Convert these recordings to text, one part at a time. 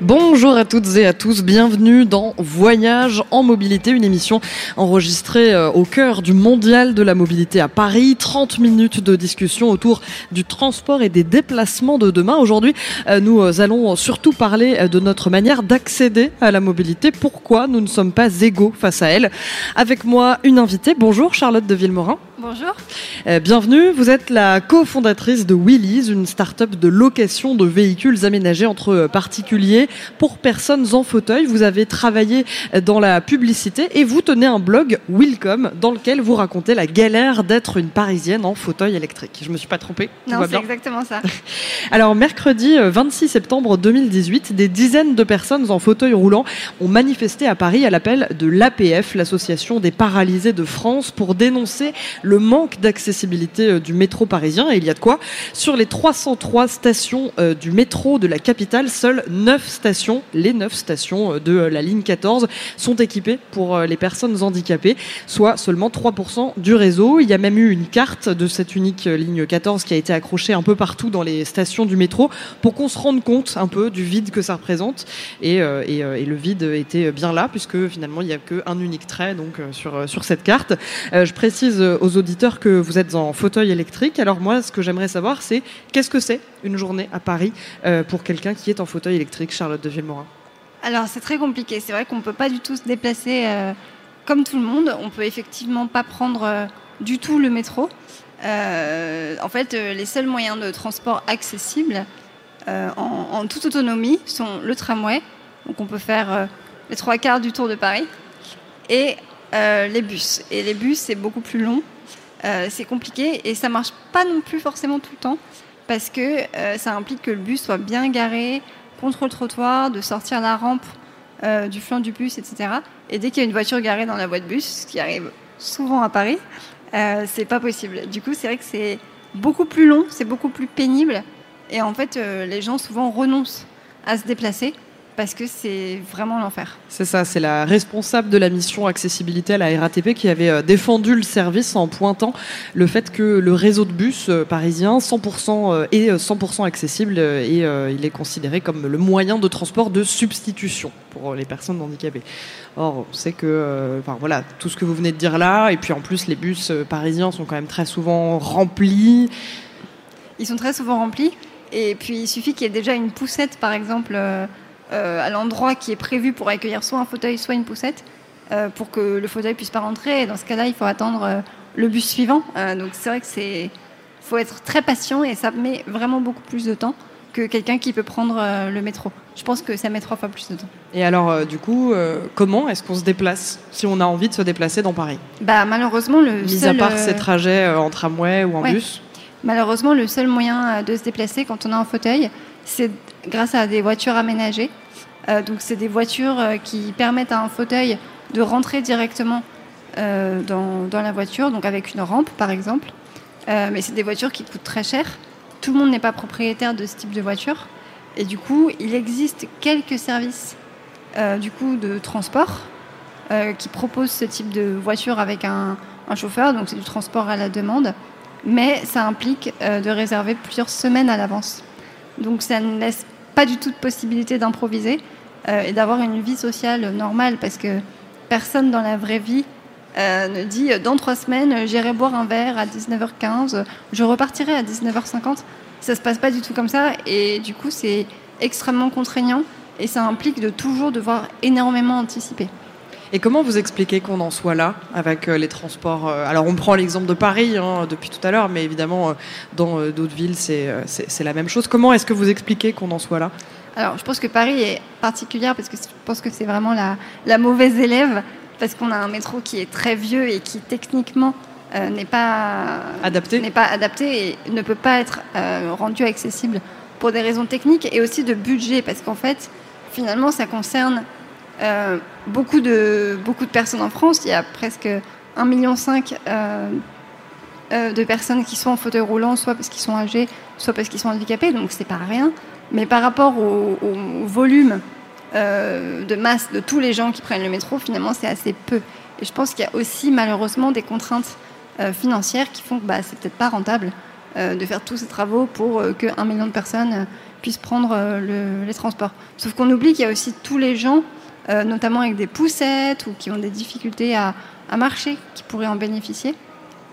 Bonjour à toutes et à tous, bienvenue dans Voyage en mobilité, une émission enregistrée euh, au cœur du mondial de la mobilité à Paris. 30 minutes de discussion autour du transport et des déplacements de demain. Aujourd'hui, euh, nous euh, allons surtout parler de notre manière d'accéder à la mobilité. Pourquoi nous ne sommes pas égaux face à elle? Avec moi, une invitée. Bonjour Charlotte de Villemorin. Bonjour. bienvenue. Vous êtes la cofondatrice de Willys, une start-up de location de véhicules aménagés entre particuliers pour personnes en fauteuil. Vous avez travaillé dans la publicité et vous tenez un blog Welcome dans lequel vous racontez la galère d'être une Parisienne en fauteuil électrique. Je me suis pas trompée Non, c'est exactement ça. Alors mercredi 26 euh, septembre 2018, des dizaines de personnes en fauteuil roulant ont manifesté à Paris à l'appel de l'APF, l'association des paralysés de France, pour dénoncer le manque d'accessibilité euh, du métro parisien. Et il y a de quoi Sur les 303 stations euh, du métro de la capitale, seules 9 stations les neuf stations euh, de la ligne 14 sont équipées pour les personnes handicapées, soit seulement 3% du réseau. Il y a même eu une carte de cette unique ligne 14 qui a été accrochée un peu partout dans les stations du métro pour qu'on se rende compte un peu du vide que ça représente. Et, le vide était bien là puisque finalement il n'y a qu'un unique trait donc sur, sur cette carte. je précise aux auditeurs que vous êtes en fauteuil électrique. Alors moi, ce que j'aimerais savoir, c'est qu'est-ce que c'est une journée à Paris pour quelqu'un qui est en fauteuil électrique, Charlotte de Villemorin Alors c'est très compliqué. C'est vrai qu'on ne peut pas du tout se déplacer euh, comme tout le monde. On peut effectivement pas prendre euh, du tout le métro. Euh, en fait, les seuls moyens de transport accessibles en, toute autonomie sont le tramway. Donc on peut faire les trois quarts du tour de Paris. Et les bus. Et les bus, c'est beaucoup plus long. C'est compliqué et ça marche pas non plus forcément tout le temps parce que ça implique que le bus soit bien garé, contre le trottoir, de sortir la rampe euh, du flanc du bus, etc. Et dès qu'il y a une voiture garée dans la voie de bus, ce qui arrive souvent à Paris, euh, c'est pas possible. Du coup, c'est vrai que c'est beaucoup plus long, c'est beaucoup plus pénible. Et en fait, euh, les gens souvent renoncent à se déplacer parce que c'est vraiment l'enfer. C'est ça, c'est la responsable de la mission accessibilité à la RATP qui avait euh, défendu le service en pointant le fait que le réseau de bus euh, parisien 100% euh, est 100% accessible et il est considéré comme le moyen de transport de substitution pour les personnes handicapées. Or, on sait que, enfin voilà, tout ce que vous venez de dire là, et puis en plus les bus parisiens sont quand même très souvent remplis. Ils sont très souvent remplis, et puis il suffit qu'il y ait déjà une poussette, par exemple à l'endroit qui est prévu pour accueillir soit un fauteuil, soit une poussette, euh, pour que le fauteuil puisse pas rentrer. Et dans ce cas-là, il faut attendre euh, le bus suivant. donc c'est vrai que c'est faut être très patient et ça met vraiment beaucoup plus de temps que quelqu'un qui peut prendre le métro. Je pense que ça met trois fois plus de temps. Et alors, du coup, comment est-ce qu'on se déplace si on a envie de se déplacer dans Paris? Bah malheureusement le Mis seul, à part ces trajets en tramway ou en bus? Malheureusement, le seul moyen de se déplacer quand on a un fauteuil, c'est grâce à des voitures aménagées. Euh, donc c'est des voitures euh, qui permettent à un fauteuil de rentrer directement euh, dans, la voiture, donc avec une rampe par exemple. mais c'est des voitures qui coûtent très cher. Tout le monde n'est pas propriétaire de ce type de voiture. Et du coup, il existe quelques services du coup, de transport qui proposent ce type de voiture avec un chauffeur. Donc c'est du transport à la demande. Mais ça implique de réserver plusieurs semaines à l'avance. Donc ça ne laisse pas du tout de possibilité d'improviser euh, et d'avoir une vie sociale normale parce que personne dans la vraie vie euh, ne dit euh, dans trois semaines j'irai boire un verre à 19h15, je repartirai à 19h50. Ça se passe pas du tout comme ça et du coup c'est extrêmement contraignant et ça implique de toujours devoir énormément anticiper. Et comment vous expliquez qu'on en soit là avec les transports Alors on prend l'exemple de Paris hein, depuis tout à l'heure, mais évidemment dans d'autres villes c'est la même chose. Comment est-ce que vous expliquez qu'on en soit là? Alors, je pense que Paris est particulière parce que je pense que c'est vraiment la, mauvaise élève, parce qu'on a un métro qui est très vieux et qui techniquement euh, n'est pas adapté, n'est pas adapté et ne peut pas être euh, rendu accessible pour des raisons techniques et aussi de budget, parce qu'en fait, finalement, ça concerne euh, beaucoup de beaucoup de personnes en France. Il y a presque 1,5 million de personnes qui sont en fauteuil roulant, soit parce qu'ils sont âgés, soit parce qu'ils sont handicapés, donc c'est pas rien. Mais par rapport au, volume de masse de tous les gens qui prennent le métro, finalement, c'est assez peu. Et je pense qu'il y a aussi malheureusement des contraintes financières qui font que bah, c'est peut-être pas rentable de faire tous ces travaux pour que million de personnes puissent prendre les transports. Sauf qu'on oublie qu'il y a aussi tous les gens, notamment avec des poussettes ou qui ont des difficultés à, marcher, qui pourraient en bénéficier.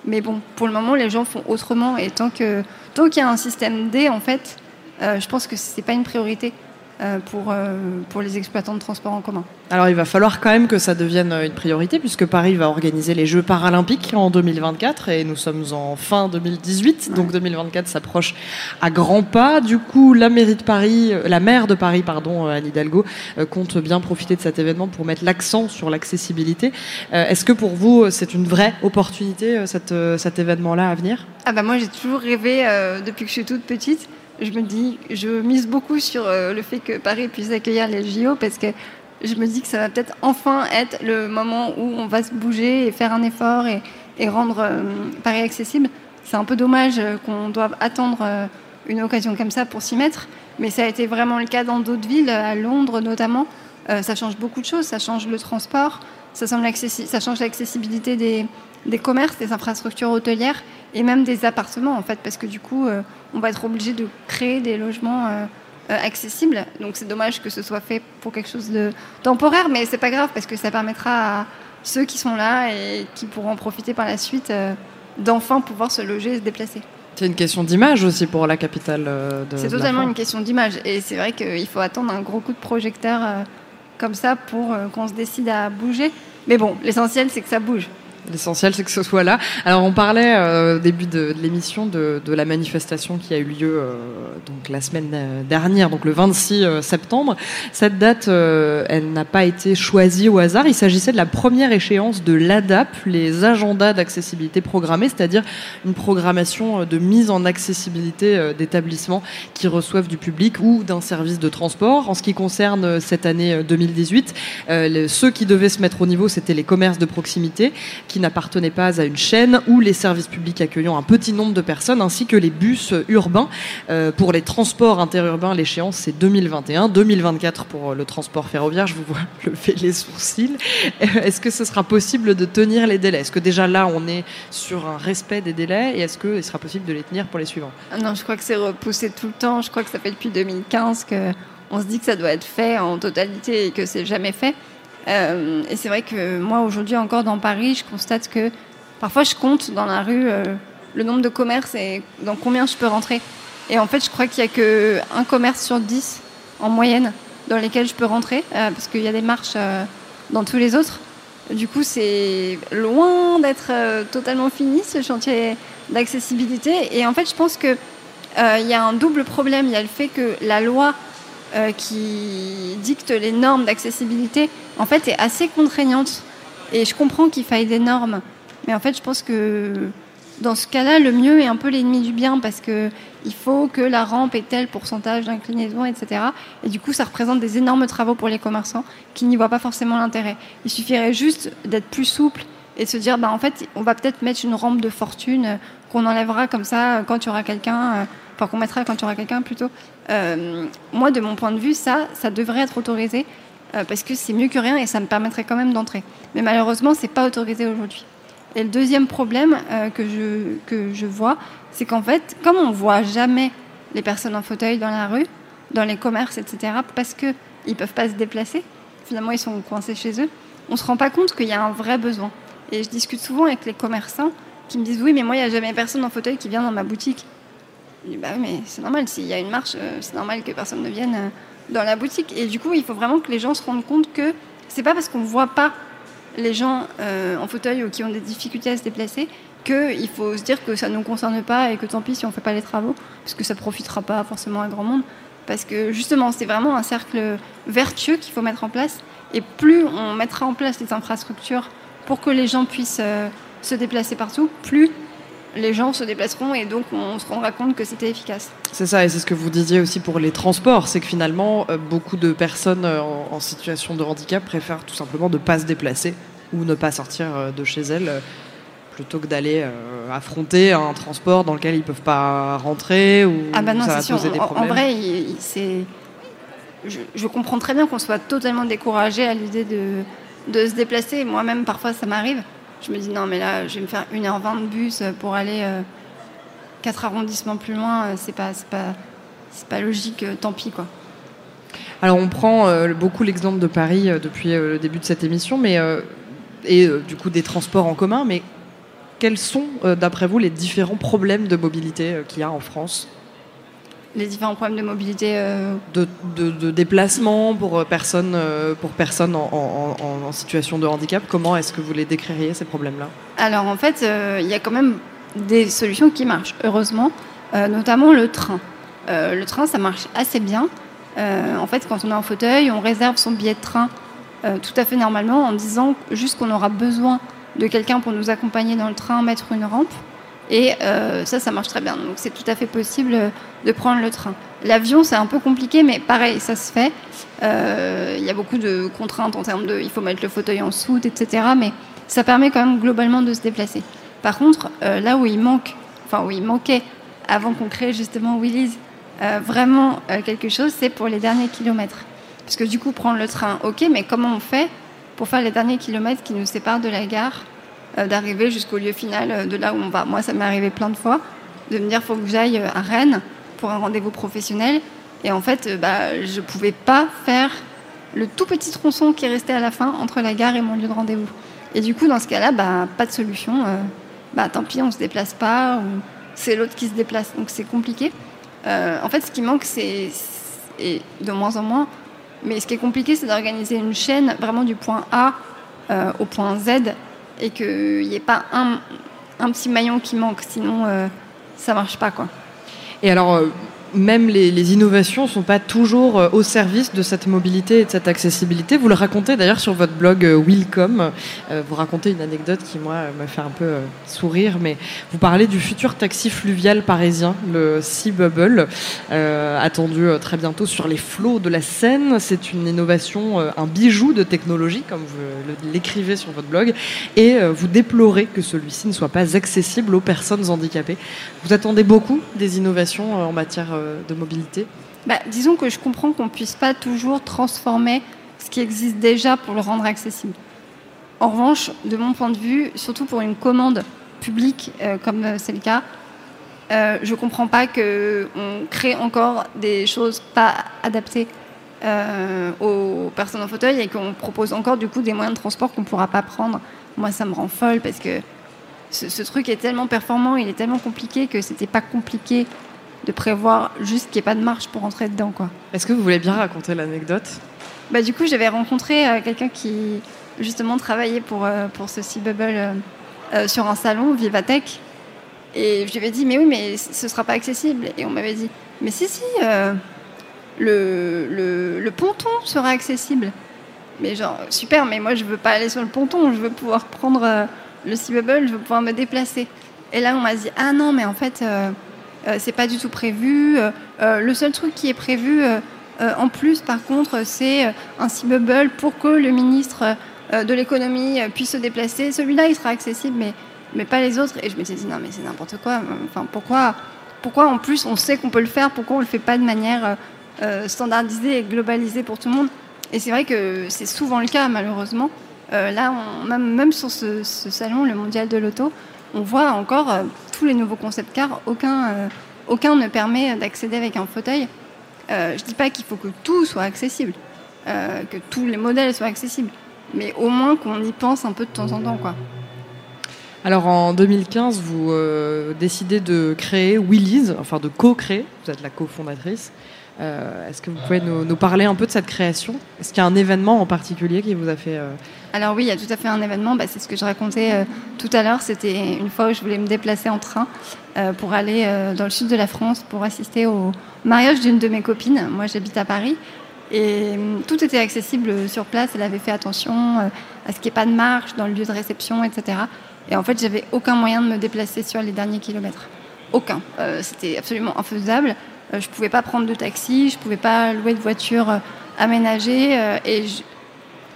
Mais bon, pour le moment, les gens font autrement. Et tant qu'il tant qu'il y a un système D, en fait, euh, je pense que ce n'est pas une priorité. Euh, pour, euh, pour les exploitants de transport en commun. Alors il va falloir quand même que ça devienne une priorité puisque Paris va organiser les Jeux paralympiques en 2024 et nous sommes en fin 2018, donc 2024 s'approche à grands pas. Du coup, la mairie de Paris, la maire de Paris, pardon, Anne Hidalgo, compte bien profiter de cet événement pour mettre l'accent sur l'accessibilité. Est-ce que pour vous c'est une vraie opportunité cet, cet événement-là à venir? Ah bah moi j'ai toujours rêvé depuis que je suis toute petite je me dis, je mise beaucoup sur euh, le fait que Paris puisse accueillir les JO parce que je me dis que ça va peut-être enfin être le moment où on va se bouger et faire un effort et, rendre euh, Paris accessible. C'est un peu dommage euh, qu'on doive attendre une occasion comme ça pour s'y mettre, mais ça a été vraiment le cas dans d'autres villes, à Londres notamment. ça change beaucoup de choses, ça change le transport, ça, change l'accessibilité des commerces, des infrastructures hôtelières et même des appartements en fait, parce que du coup, euh, on va être obligé de créer des logements euh, euh, accessibles. Donc c'est dommage que ce soit fait pour quelque chose de temporaire, mais c'est pas grave parce que ça permettra à ceux qui sont là et qui pourront profiter par la suite d'enfin pouvoir se loger et se déplacer. C'est une question d'image aussi pour la capitale de. C'est totalement une question d'image et c'est vrai qu'il faut attendre un gros coup de projecteur comme ça pour qu'on se décide à bouger. Mais bon, l'essentiel c'est que ça bouge. L'essentiel, c'est que ce soit là. Alors, on parlait euh, au début de, l'émission de, la manifestation qui a eu lieu euh, donc la semaine euh, dernière, donc le 26 septembre. Cette date, elle n'a pas été choisie au hasard. Il s'agissait de la première échéance de l'ADAP, les agendas d'accessibilité programmés, c'est-à-dire une programmation de mise en accessibilité d'établissements qui reçoivent du public ou d'un service de transport. En ce qui concerne cette année 2018, ceux qui devaient se mettre au niveau, c'était les commerces de proximité qui n'appartenaient pas à une chaîne ou les services publics accueillant un petit nombre de personnes ainsi que les bus urbains. Euh, pour les transports interurbains, l'échéance c'est 2021, 2024 pour le transport ferroviaire. Je vous vois lever les sourcils. Euh, est-ce que ce sera possible de tenir les délais? Est-ce que déjà là on est sur un respect des délais? Et est-ce qu'il sera possible de les tenir pour les suivants? Ah Non, je crois que c'est repoussé tout le temps. Je crois que ça fait depuis 2015 que on se dit que ça doit être fait en totalité et que c'est jamais fait. Euh, et c'est vrai que moi, aujourd'hui, encore dans Paris, je constate que parfois je compte dans la rue euh, le nombre de commerces et dans combien je peux rentrer. Et en fait, je crois qu'il n'y a qu'un commerce sur dix en moyenne dans lesquels je peux rentrer, euh, parce qu'il y a des marches dans tous les autres. Du coup, c'est loin d'être totalement fini ce chantier d'accessibilité. Et en fait, je pense qu'il il y a un double problème. Il y a le fait que la loi qui dicte les normes d'accessibilité en fait, est assez contraignante. Et je comprends qu'il faille des normes. Mais en fait, je pense que dans ce cas-là, le mieux est un peu l'ennemi du bien parce que il faut que la rampe ait tel pourcentage d'inclinaison, etc. Et du coup, ça représente des énormes travaux pour les commerçants qui n'y voient pas forcément l'intérêt. Il suffirait juste d'être plus souple et de se dire, bah, en fait, on va peut-être mettre une rampe de fortune qu'on enlèvera comme ça quand tu auras quelqu'un, euh, enfin qu'on mettra quand tu auras quelqu'un plutôt. Euh, moi, de mon point de vue, ça, ça devrait être autorisé euh, parce que c'est mieux que rien et ça me permettrait quand même d'entrer. Mais malheureusement, c'est pas autorisé aujourd'hui. Et le deuxième problème euh, que, je, que je vois, c'est qu'en fait, comme on voit jamais les personnes en fauteuil dans la rue, dans les commerces, etc., parce qu'ils ne peuvent pas se déplacer, finalement ils sont coincés chez eux, on ne se rend pas compte qu'il y a un vrai besoin. Et je discute souvent avec les commerçants qui me disent oui, mais moi il n'y a jamais personne en fauteuil qui vient dans ma boutique. Je dis bah mais c'est normal, s'il y a une marche, euh, c'est normal que personne ne vienne dans la boutique. Et du coup, il faut vraiment que les gens se rendent compte que c'est pas parce qu'on voit pas les gens euh, en fauteuil ou qui ont des difficultés à se déplacer qu'il faut se dire que ça ne nous concerne pas et que tant pis si on fait pas les travaux, parce que ça profitera pas forcément à grand monde. Parce que justement, c'est vraiment un cercle vertueux qu'il faut mettre en place. Et plus on mettra en place les infrastructures pour que les gens puissent euh, se déplacer partout, plus les gens se déplaceront et donc on se rendra compte que c'était efficace. C'est ça, et c'est ce que vous disiez aussi pour les transports, c'est que finalement, euh, beaucoup de personnes euh, en, situation de handicap préfèrent tout simplement ne pas se déplacer ou ne pas sortir euh, de chez elles plutôt que d'aller affronter un transport dans lequel ils ne peuvent pas rentrer ou ah bah non, ça va poser des problèmes. En, vrai, c'est je, comprends très bien qu'on soit totalement découragé à l'idée de, de se déplacer. Moi-même, parfois, ça m'arrive. Je me dis, non, mais là, je vais me faire 1h20 de bus pour aller 4 arrondissements plus loin. C'est pas, pas, pas logique, tant pis, quoi. Alors on prend euh, beaucoup l'exemple de Paris euh, depuis euh, le début de cette émission, mais et du coup des transports en commun, mais quels sont, d'après vous, les différents problèmes de mobilité qu'il y a en France? Les différents problèmes de mobilité de, déplacement pour personnes, pour personnes en, situation de handicap. Comment est-ce que vous les décririez, ces problèmes-là? Alors en fait, il y a quand même des solutions qui marchent, heureusement, notamment le train. le train, ça marche assez bien. Euh, en fait, quand on est en fauteuil, on réserve son billet de train euh, tout à fait normalement en disant juste qu'on aura besoin de quelqu'un pour nous accompagner dans le train, mettre une rampe. Et euh, ça, ça marche très bien. Donc c'est tout à fait possible de prendre le train. L'avion, c'est un peu compliqué, mais pareil, ça se fait. Il y a beaucoup de contraintes en termes de, il faut mettre le fauteuil en soute, etc. Mais ça permet quand même globalement de se déplacer. Par contre, là où il manque, enfin où il manquait avant qu'on crée justement Willy's, euh, vraiment euh, quelque chose, c'est pour les derniers kilomètres. Parce que du coup, prendre le train, ok, mais comment on fait pour faire les derniers kilomètres qui nous séparent de la gare, euh, d'arriver jusqu'au lieu final de là où on va Moi, ça m'est arrivé plein de fois de me dire faut que j'aille à Rennes pour un rendez-vous professionnel. Et en fait, bah, je ne pouvais pas faire le tout petit tronçon qui restait à la fin entre la gare et mon lieu de rendez-vous. Et du coup, dans ce cas-là, bah, pas de solution. bah, tant pis, on ne se déplace pas, ou c'est l'autre qui se déplace. Donc c'est compliqué. Euh, en fait, ce qui manque, c'est de moins en moins. Mais ce qui est compliqué, c'est d'organiser une chaîne vraiment du point A euh, au point Z et qu'il n'y ait pas un, petit maillon qui manque. Sinon, euh, ça marche pas, quoi. Et alors, même les, innovations ne sont pas toujours euh, au service de cette mobilité et de cette accessibilité. Vous le racontez d'ailleurs sur votre blog euh, Willcom. Euh, vous racontez une anecdote qui, moi, m'a fait un peu sourire, mais vous parlez du futur taxi fluvial parisien, le Sea Bubble, attendu très bientôt sur les flots de la Seine. C'est une innovation, un bijou de technologie, comme vous l'écrivez sur votre blog, et vous déplorez que celui-ci ne soit pas accessible aux personnes handicapées. Vous attendez beaucoup des innovations en matière de mobilité bah, Disons que je comprends qu'on ne puisse pas toujours transformer ce qui existe déjà pour le rendre accessible. En revanche, de mon point de vue, surtout pour une commande publique euh, comme euh, c'est le cas, je ne comprends pas qu'on crée encore des choses pas adaptées aux personnes en fauteuil et qu'on propose encore du coup des moyens de transport qu'on ne pourra pas prendre. Moi, ça me rend folle parce que ce, ce, truc est tellement performant, il est tellement compliqué que c'était pas compliqué de prévoir juste qu'il n'y ait pas de marche pour entrer dedans. Quoi. Est-ce que vous voulez bien raconter l'anecdote? Bah, Du coup, j'avais rencontré euh, quelqu'un qui justement travaillait pour, euh, pour ce Sea Bubble euh, sur un salon, Vivatech. Et je lui avais dit, mais oui, mais ce ne sera pas accessible. Et on m'avait dit, mais si, si, le, le, le, ponton sera accessible. Mais genre, super, mais moi, je veux pas aller sur le ponton, je veux pouvoir prendre le Sea Bubble, je veux pouvoir me déplacer. Et là, on m'a dit, ah non, mais en fait c'est pas du tout prévu. Euh, euh, le seul truc qui est prévu en plus, par contre, c'est un C-Bubble pour que le ministre de l'économie puisse se déplacer. Celui-là, il sera accessible, mais, mais pas les autres. Et je me suis dit, non, mais c'est n'importe quoi. Enfin, pourquoi, pourquoi en plus on sait qu'on peut le faire? Pourquoi on le fait pas de manière standardisée et globalisée pour tout le monde? Et c'est vrai que c'est souvent le cas, malheureusement. là, même, même, sur ce, salon, le mondial de l'auto, on voit encore tous les nouveaux concept cars, aucun, euh, aucun ne permet d'accéder avec un fauteuil. Euh, je ne dis pas qu'il faut que tout soit accessible, euh, que tous les modèles soient accessibles, mais au moins qu'on y pense un peu de temps en temps. Quoi. Alors en 2015, vous décidez de créer Willy's, enfin de co-créer, vous êtes la cofondatrice. Est-ce que vous pouvez nous, parler un peu de cette création? Est-ce qu'il y a un événement en particulier qui vous a fait alors oui, il y a tout à fait un événement. Bah, c'est ce que je racontais euh, tout à l'heure. C'était une fois où je voulais me déplacer en train euh, pour aller euh, dans le sud de la France pour assister au mariage d'une de mes copines. Moi, j'habite à Paris. Et tout était accessible sur place. Elle avait fait attention à ce qu'il n'y ait pas de marche dans le lieu de réception, etc. Et en fait, j'avais aucun moyen de me déplacer sur les derniers kilomètres. Aucun. C'était absolument infaisable. je ne pouvais pas prendre de taxi, je ne pouvais pas louer de voiture aménagée. et je,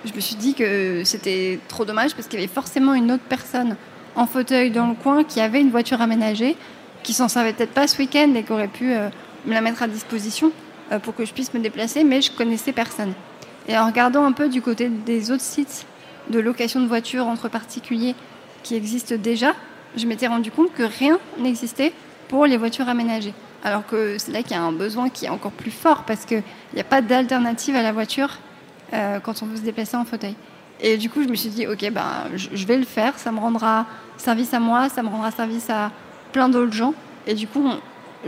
je me suis dit que c'était trop dommage parce qu'il y avait forcément une autre personne en fauteuil dans le coin qui avait une voiture aménagée, qui s'en servait peut-être pas ce week-end et qui aurait pu euh, me la mettre à disposition. euh, pour que je puisse me déplacer, mais je connaissais personne. Et en regardant un peu du côté des autres sites de location de voitures entre particuliers qui existent déjà, je m'étais rendu compte que rien n'existait pour les voitures aménagées. Alors que c'est là qu'il y a un besoin qui est encore plus fort parce qu'il n'y a pas d'alternative à la voiture euh, quand on veut se déplacer en fauteuil. Et du coup, je me suis dit, ok, ben, je vais le faire, ça me rendra service à moi, ça me rendra service à plein d'autres gens. Et du coup,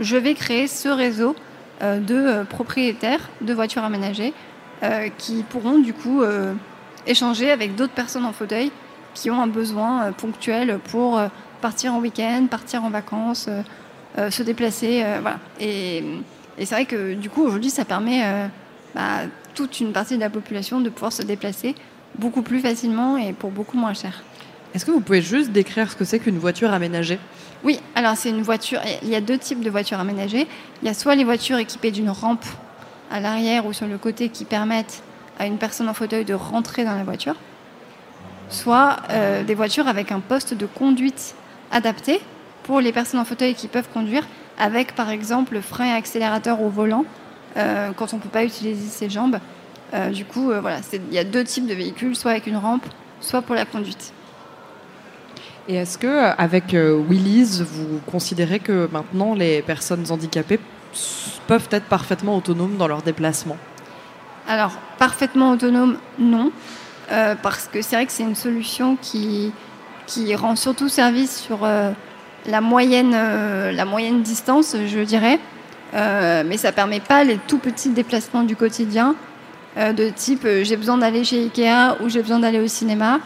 je vais créer ce réseau euh, de euh, propriétaires de voitures aménagées qui pourront du coup échanger avec d'autres personnes en fauteuil qui ont un besoin ponctuel pour partir en week-end, partir en vacances, se déplacer. et c'est vrai que du coup, aujourd'hui, ça permet bah, toute une partie de la population de pouvoir se déplacer beaucoup plus facilement et pour beaucoup moins cher. Est-ce que vous pouvez juste décrire ce que c'est qu'une voiture aménagée? Oui, alors c'est une voiture, il y a deux types de voitures aménagées. Il y a soit les voitures équipées d'une rampe à l'arrière ou sur le côté qui permettent à une personne en fauteuil de rentrer dans la voiture, soit euh, des voitures avec un poste de conduite adapté pour les personnes en fauteuil qui peuvent conduire, avec par exemple frein et accélérateur au volant euh, quand on ne peut pas utiliser ses jambes. Euh, du coup, euh, voilà, il y a deux types de véhicules, soit avec une rampe, soit pour la conduite. Et est-ce que avec Willys, vous considérez que maintenant les personnes handicapées peuvent être parfaitement autonomes dans leurs déplacements? Alors, parfaitement autonomes, non. parce que c'est vrai que c'est une solution qui, qui rend surtout service sur la, moyenne, la moyenne distance, je dirais. Euh, mais ça permet pas les tout petits déplacements du quotidien euh, de type euh, j'ai besoin d'aller chez Ikea ou j'ai besoin d'aller au cinéma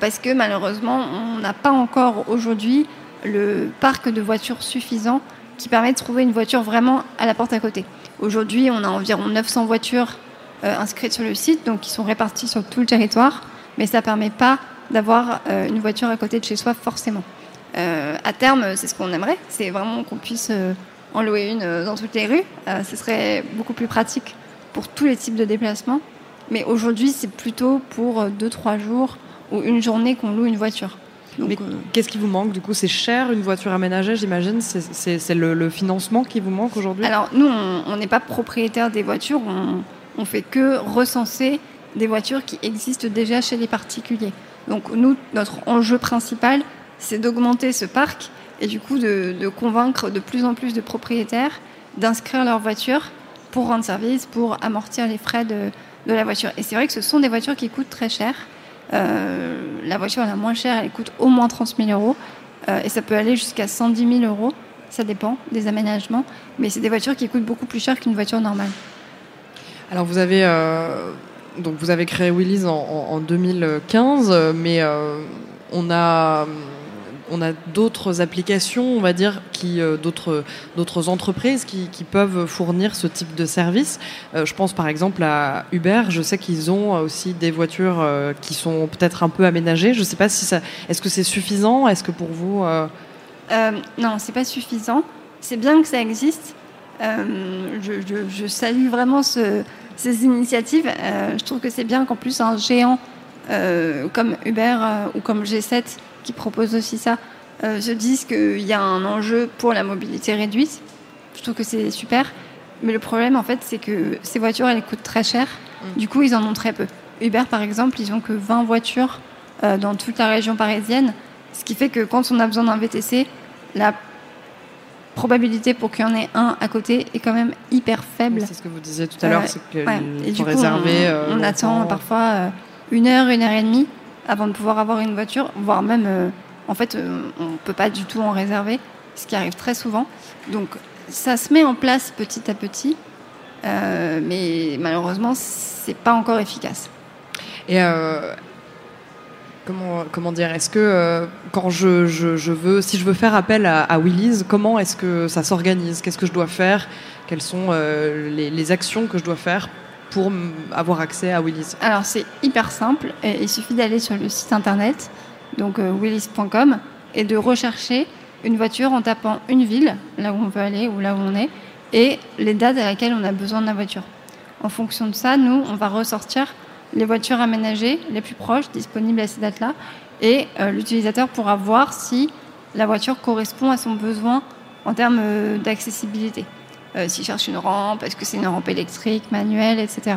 parce que malheureusement on n'a pas encore aujourd'hui le parc de voitures suffisant qui permet de trouver une voiture vraiment à la porte à côté. Aujourd'hui on a environ 900 voitures inscrites sur le site donc qui sont réparties sur tout le territoire mais ça permet pas d'avoir une voiture à côté de chez soi forcément. à terme c'est ce qu'on aimerait, c'est vraiment qu'on puisse en louer une euh, dans toutes les rues. Euh, ce serait beaucoup plus pratique pour tous les types de déplacements. Mais aujourd'hui, c'est plutôt pour 2-3 euh, jours ou une journée qu'on loue une voiture. Mais qu'est-ce qui vous manque? Du coup, c'est cher une voiture aménagée, j'imagine? C'est le, financement qui vous manque aujourd'hui? Alors, nous, on n'est pas propriétaire des voitures, on, on fait que recenser des voitures qui existent déjà chez les particuliers. Donc, nous, notre enjeu principal, c'est d'augmenter ce parc et du coup de, convaincre de plus en plus de propriétaires d'inscrire leur voiture pour rendre service, pour amortir les frais de, la voiture. Et c'est vrai que ce sont des voitures qui coûtent très cher. Euh, la voiture la moins chère, elle coûte au moins 30 000 euros. Euh, et ça peut aller jusqu'à 110 000 euros. Ça dépend des aménagements. Mais c'est des voitures qui coûtent beaucoup plus cher qu'une voiture normale. Alors vous avez, euh, donc vous avez créé Willys en 2015, mais on a on a d'autres applications, on va dire, qui euh, d'autres entreprises qui, peuvent fournir ce type de service. Euh, je pense par exemple à Uber. Je sais qu'ils ont aussi des voitures euh, qui sont peut-être un peu aménagées. Je ne sais pas si ça. Est-ce que c'est suffisant? Est-ce que pour vous Non, c'est pas suffisant. C'est bien que ça existe. Je, salue vraiment ces initiatives. je trouve que c'est bien qu'en plus un géant comme Uber ou comme G7 qui propose aussi ça, euh, se disent qu'il y a un enjeu pour la mobilité réduite. Je trouve que c'est super. Mais le problème, en fait, c'est que ces voitures, elles coûtent très cher. Mm. Du coup, ils en ont très peu. Uber, par exemple, ils ont que 20 voitures euh, dans toute la région parisienne. Ce qui fait que quand on a besoin d'un VTC, la probabilité pour qu'il y en ait un à côté est quand même hyper faible. C'est ce que vous disiez tout à l'heure, c'est que et du coup, on, attend parfois une heure, une heure et demie avant de pouvoir avoir une voiture, voire même, euh, en fait, euh, on ne peut pas du tout en réserver, ce qui arrive très souvent. Donc, ça se met en place petit à petit, euh, mais malheureusement, c'est pas encore efficace. Et comment, dire Est-ce que quand je, veux, si je veux faire appel à, à comment est-ce que ça s'organise? Qu'est-ce que je dois faire? Quelles sont les actions que je dois faire? Pour avoir accès à Willis Alors c'est hyper simple. Il suffit d'aller sur le site internet, donc euh, willis.com, et de rechercher une voiture en tapant une ville, là où on veut aller ou là où on est, et les dates à laquelle on a besoin de la voiture. En fonction de ça, nous, on va ressortir les voitures aménagées les plus proches, disponibles à ces dates-là, et euh, l'utilisateur pourra voir si la voiture correspond à son besoin en termes euh, s'ils cherchent une rampe, est-ce que c'est une rampe électrique, manuelle, etc.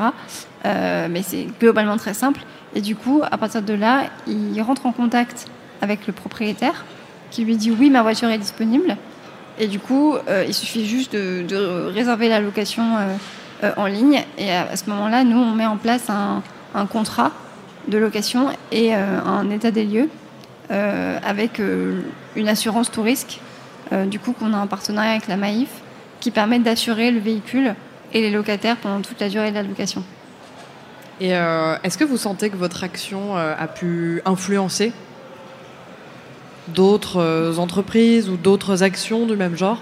mais c'est globalement très simple. Et du coup, à partir de là, il rentre en contact avec le propriétaire qui lui dit oui, ma voiture est disponible. Et du coup, il suffit juste de, réserver la location en ligne. Et à, ce moment-là, nous, on met en place un, contrat de location et un état des lieux euh, avec euh, une assurance tout risque, euh, du coup qu'on a un partenariat avec la Maïf, qui permet d'assurer le véhicule et les locataires pendant toute la durée de la location. Et est-ce que vous sentez que votre action a pu influencer d'autres entreprises ou d'autres actions du même genre?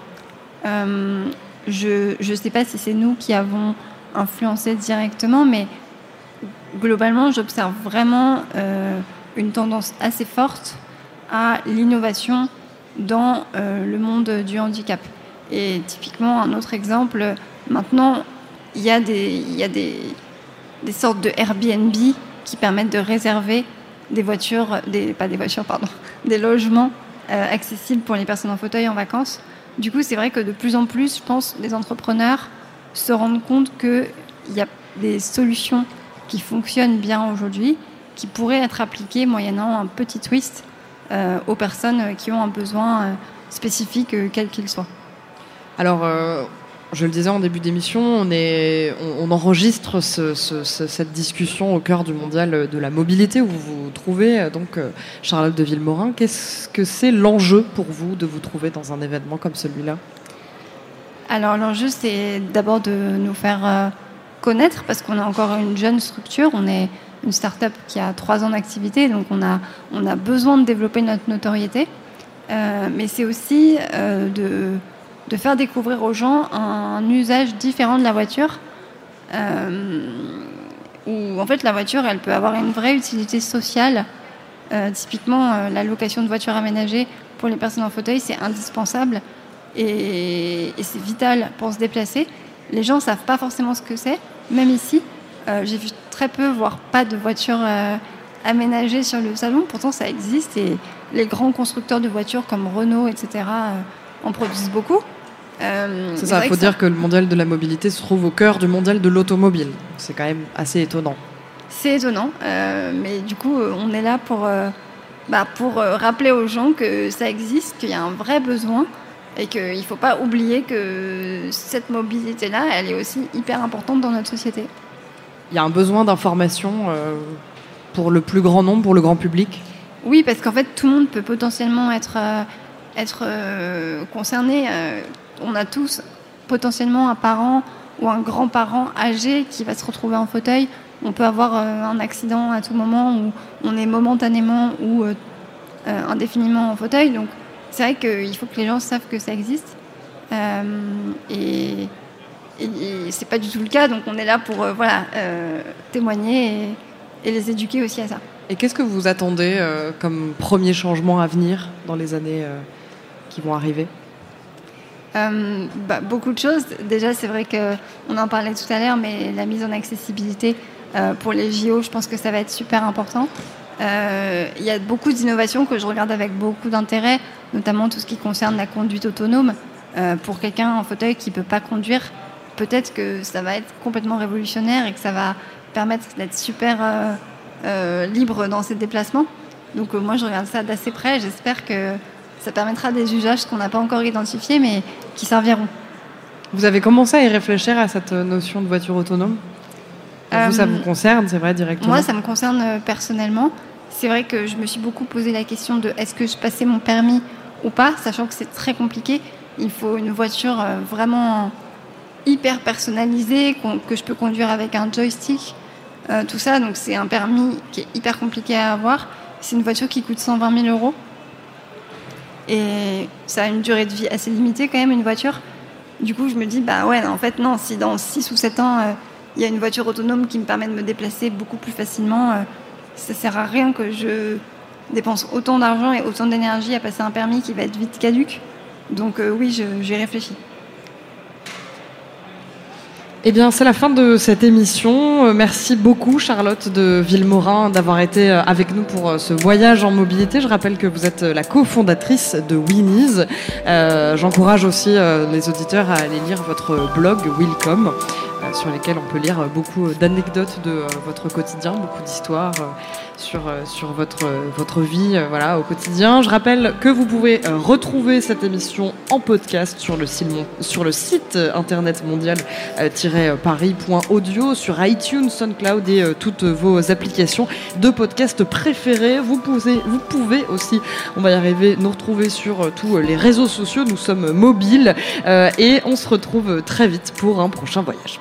Je ne sais pas si c'est nous qui avons influencé directement, mais globalement, j'observe vraiment une tendance assez forte à l'innovation dans euh, le monde du handicap. Et typiquement, un autre exemple, maintenant, il y a des, il y a des, des sortes de Airbnb qui permettent de réserver des voitures, des, pas des voitures, pardon, des logements euh, accessibles pour les personnes en fauteuil en vacances. Du coup, c'est vrai que de plus en plus, je pense, les entrepreneurs se rendent compte qu'il y a des solutions qui fonctionnent bien aujourd'hui qui pourrait être appliqué moyennant un petit twist euh, aux personnes qui ont un besoin euh, spécifique, quel qu'il soit. Alors, je le disais en début d'émission, on, enregistre cette discussion au cœur du mondial de la mobilité où vous vous trouvez, donc Charlotte de Villemorin. Qu'est-ce que c'est l'enjeu pour vous de vous trouver dans un événement comme celui-là? Alors, l'enjeu, c'est d'abord de nous faire connaître parce qu'on est encore une jeune structure. On est une start-up qui a trois ans d'activité, donc on a, a besoin de développer notre notoriété. Euh, mais c'est aussi euh, de, de, faire découvrir aux gens un, usage différent de la voiture, euh, où en fait la voiture, elle peut avoir une vraie utilité sociale. typiquement, la location de voitures aménagées pour les personnes en fauteuil, c'est indispensable et, et c'est vital pour se déplacer. Les gens ne savent pas forcément ce que c'est, même ici. Euh, j'ai vu très peu, voire pas de voitures euh, aménagées sur le salon. Pourtant, ça existe et les grands constructeurs de voitures comme Renault, etc., euh, en produisent beaucoup. C'est ça, il faut dire que le mondial de la mobilité se trouve au cœur du mondial de l'automobile. C'est quand même assez étonnant. C'est étonnant, mais du coup, on est là pour, bah, pour rappeler aux gens que ça existe, qu'il y a un vrai besoin et qu'il ne faut pas oublier que cette mobilité-là, elle est aussi hyper importante dans notre société il y a un besoin d'information euh, pour le plus grand nombre, pour le grand public? Oui, parce qu'en fait, tout le monde peut potentiellement être, euh, être euh, concerné. On a tous potentiellement un parent ou un grand-parent âgé qui va se retrouver en fauteuil. On peut avoir un accident à tout moment où on est momentanément ou indéfiniment en fauteuil. Donc, c'est vrai qu'il faut que les gens savent que ça existe. et et, c'est pas du tout le cas, donc on est là pour euh, voilà, euh, témoigner et, les éduquer aussi à ça. Et qu'est-ce que vous attendez euh, comme premier changement à venir dans les années qui vont arriver? Bah, beaucoup de choses. Déjà, c'est vrai qu'on en parlait tout à l'heure, mais la mise en accessibilité pour les JO, je pense que ça va être super important. Il y a beaucoup d'innovations que je regarde avec beaucoup d'intérêt, notamment tout ce qui concerne la conduite autonome. pour quelqu'un en fauteuil qui ne peut pas conduire, peut-être que ça va être complètement révolutionnaire et que ça va permettre d'être super euh, euh, libre dans ses déplacements. Donc euh, moi, je regarde ça d'assez près. J'espère que ça permettra des usages qu'on n'a pas encore identifiés, mais qui serviront. Vous avez commencé à y réfléchir à cette notion de voiture autonome? Vous, ça vous concerne, c'est vrai, directement? Moi, ça me concerne personnellement. C'est vrai que je me suis beaucoup posé la question de est-ce que je passais mon permis ou pas, sachant que c'est très compliqué. Il faut une voiture vraiment hyper personnalisé, que je peux conduire avec un joystick, euh, tout ça. Donc c'est un permis qui est hyper compliqué à avoir. C'est une voiture qui coûte 120 000 euros. Et ça a une durée de vie assez limitée quand même, une voiture. Du coup, je me dis, bah ouais, en fait, non, si dans 6 ou 7 ans, euh, il y a une voiture autonome qui me permet de me déplacer beaucoup plus facilement, euh, ça sert à rien que je dépense autant d'argent et autant d'énergie à passer un permis qui va être vite caduque. Donc oui, j'ai réfléchi. Eh bien, c'est la fin de cette émission. Euh, merci beaucoup, Charlotte de Villemorin, d'avoir été euh, avec nous pour euh, ce voyage en mobilité. Je rappelle que vous êtes la cofondatrice de Winnie's. J'encourage aussi les auditeurs à aller lire votre blog Willcom, sur lesquels on peut lire beaucoup d'anecdotes de votre quotidien, beaucoup d'histoires sur, euh, sur votre, votre vie euh, voilà, au quotidien. Je rappelle que vous pouvez euh, retrouver cette émission en podcast sur le, sur le site internet mondial-paris.audio, sur iTunes, SoundCloud et toutes vos applications de podcast préférées. Vous pouvez, vous pouvez aussi, on va y arriver, nous retrouver sur tous les réseaux sociaux. Nous sommes mobiles et on se retrouve très vite pour un prochain voyage.